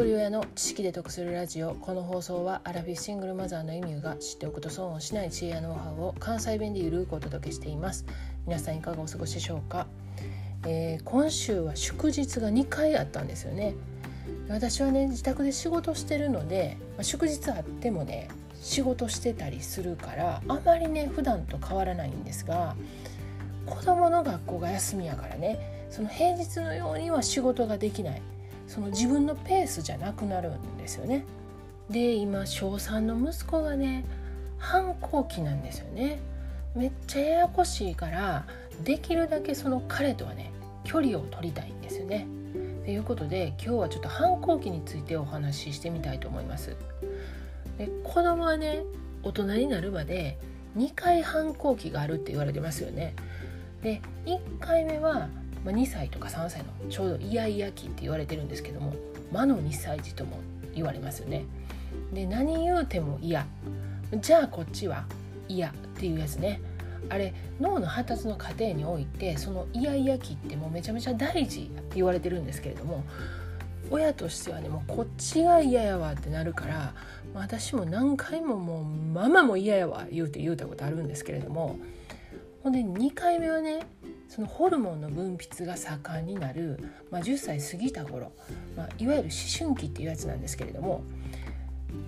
一人親の知識で得するラジオこの放送はアラフィフシングルマザーのエミューが知っておくと損をしない知恵やノウハウを関西弁でゆるくお届けしています。皆さんいかがお過ごしでしょうか、えー、今週は祝日が2回あったんですよね。私はね自宅で仕事してるので、まあ、祝日あってもね仕事してたりするからあまりね普段と変わらないんですが子供の学校が休みやからねその平日のようには仕事ができない。その自分のペースじゃなくなるんですよね。で今小3の息子がね反抗期なんですよね。めっちゃややこしいからできるだけその彼とはね距離を取りたいんですよね。ということで今日はちょっと反抗期についてお話ししてみたいと思います。で子供はね大人になるまで2回反抗期があるって言われてますよね。で1回目はまあ、2歳とか3歳のちょうどイヤイヤ期って言われてるんですけども魔の2歳児とも言われますよね。で何言うても嫌じゃあこっちは嫌っていうやつねあれ脳の発達の過程においてそのイヤイヤ期ってもうめちゃめちゃ大事って言われてるんですけれども親としてはねもうこっちが嫌やわってなるから私も何回ももうママも嫌やわ言うて言うたことあるんですけれどもほんで2回目はねそのホルモンの分泌が盛んになる、まあ、10歳過ぎた頃、まあ、いわゆる思春期っていうやつなんですけれども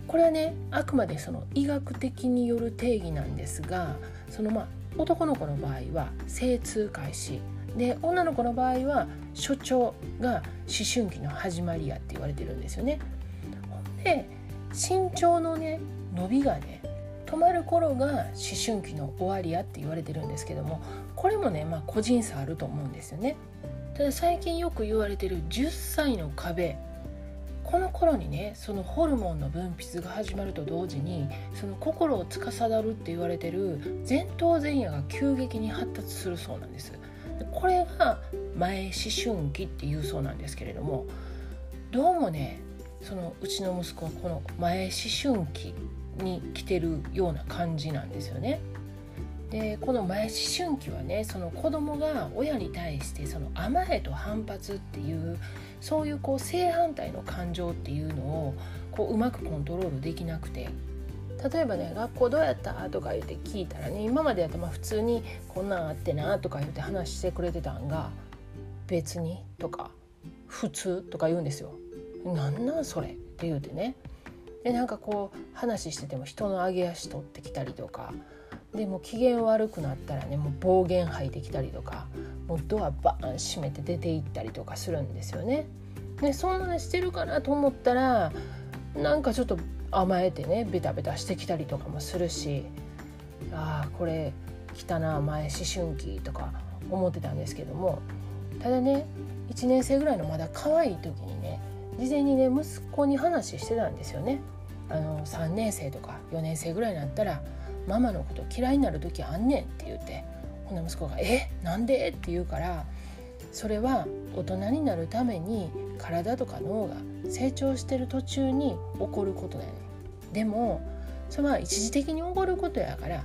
これはねあくまでその医学的による定義なんですがそのまあ男の子の場合は精通開始で女の子の場合は初潮が思春期の始まりやって言われてるんですよね。で身長のね伸びがね止まる頃が思春期の終わりやって言われてるんですけどもこれもね、まあ、個人差あると思うんですよね。ただ最近よく言われてる10歳の壁この頃にねそのホルモンの分泌が始まると同時にその心を司るって言われてる前頭前野が急激に発達するそうなんです。これが前思春期っていうそうなんですけれどもどうもねそのうちの息子はこの前思春期に来てるような感じなんですよね。でこの前思春期はねその子供が親に対してその甘えと反発っていうそういうこう正反対の感情っていうのをこううまくコントロールできなくて例えばね「学校どうやった?」とか言って聞いたらね今までやったら普通に「こんなんあってな」とか言って話してくれてたんが「別に」とか「普通」とか言うんですよ。なんなんそれ？って言うてねでなんかこう話してても人の上げ足取ってきたりとかでも機嫌悪くなったらねもう暴言吐いてきたりとかもうドアバーン閉めて出て行ったりとかするんですよね。でそんなのしてるかなと思ったらなんかちょっと甘えてねベタベタしてきたりとかもするしああこれ来たな前思春期とか思ってたんですけどもただね1年生ぐらいのまだ可愛い時にね事前にね息子に話してたんですよね。あの3年生とか4年生ぐらいになったらママのこと嫌いになる時あんねんって言ってほんで息子が「え？なんで?」って言うからそれは大人になるために体とか脳が成長してる途中に起こることだよねでもそれは一時的に起こることやから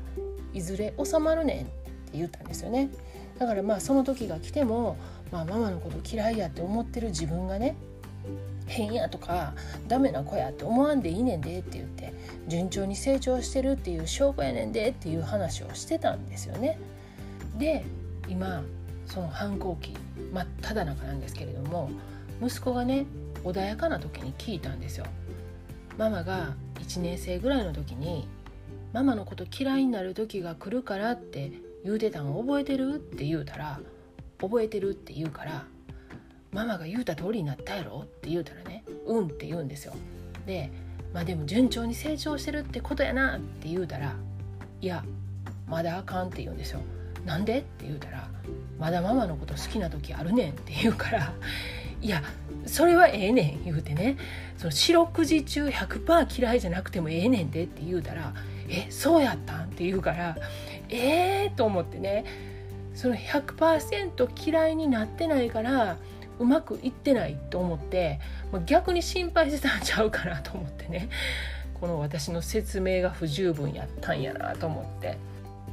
いずれ収まるねんって言ったんですよねだからまあその時が来ても、まあ、ママのこと嫌いやって思ってる自分がね変やとかダメな子やって思わんでいいねんでって言って順調に成長してるっていう証拠やねんでっていう話をしてたんですよね。で今その反抗期真っ只中なんですけれども息子がね穏やかな時に聞いたんですよ。ママが1年生ぐらいの時に「ママのこと嫌いになる時が来るから」って言うてたん覚えてるって言うたら「覚えてる」って言うから「ママが言うた通りになったやろ?」って言うたらね「うん」って言うんですよ。でまあでも順調に成長してるってことやなって言うたら「いやまだあかん」って言うんですよ。なんでって言うたら「まだママのこと好きな時あるねん」って言うから「いやそれはええねん」言うてねその四六時中100%嫌いじゃなくてもええねんでって言うたら「えそうやったん?」って言うから「ええー、と思ってねその100%嫌いになってないからうまくいってないと思って逆に心配してたんちゃうかなと思ってね。この私の説明が不十分やったんやなと思って。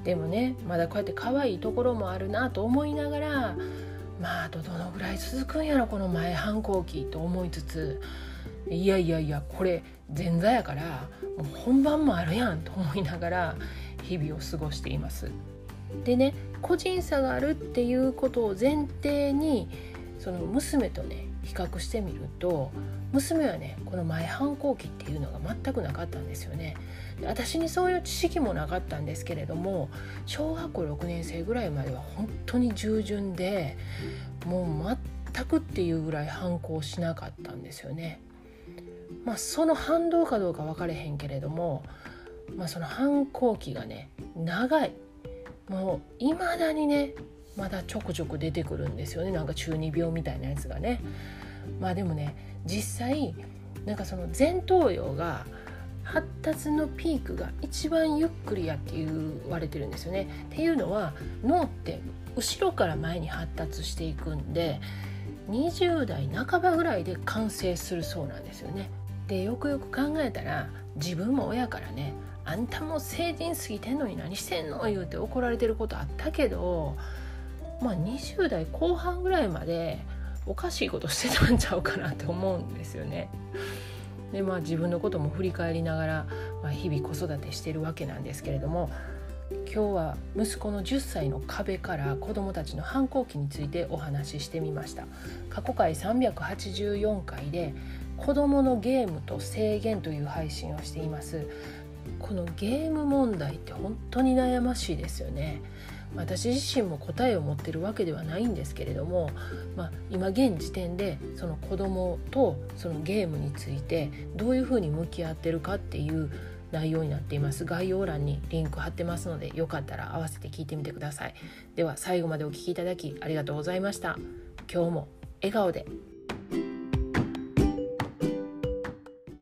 でもねまだこうやって可愛いところもあるなと思いながらまああとどのぐらい続くんやろこの前反抗期と思いつつ。いやいやいやこれ前座やからもう本番もあるやんと思いながら日々を過ごしています。でね個人差があるっていうことを前提にその娘とね比較してみると娘はねこの前反抗期っていうのが全くなかったんですよね。私にそういう知識もなかったんですけれども小学校6年生ぐらいまでは本当に従順でもう全くっていうぐらい反抗しなかったんですよね。まあその反動かどうか分かれへんけれども、まあ、その反抗期がね長いもういまだにねまだちょくちょく出てくるんですよねなんか中二病みたいなやつがね。まあでもね実際なんかその前頭葉が発達のピークが一番ゆっくりやって言われてるんですよね。っていうのは脳って後ろから前に発達していくんで20代半ばぐらいで完成するそうなんですよね。でよくよく考えたら自分も親からね「あんたも成人過ぎてんのに何してんの?」言うて怒られてることあったけどまあ20代後半ぐらいまでおかしいことしてたんちゃうかなって思うんですよね。でまあ自分のことも振り返りながら、まあ、日々子育てしてるわけなんですけれども今日は息子の10歳の壁から子どもたちの反抗期についてお話ししてみました。過去回384回で子どものゲームと制限という配信をしています。このゲーム問題って本当に悩ましいですよね。私自身も答えを持ってるわけではないんですけれども、まあ、今現時点でその子供とそのゲームについてどういうふうに向き合ってるかっていう内容になっています。概要欄にリンク貼ってますのでよかったら合わせて聞いてみてください。では最後までお聴きいただきありがとうございました。今日も笑顔で。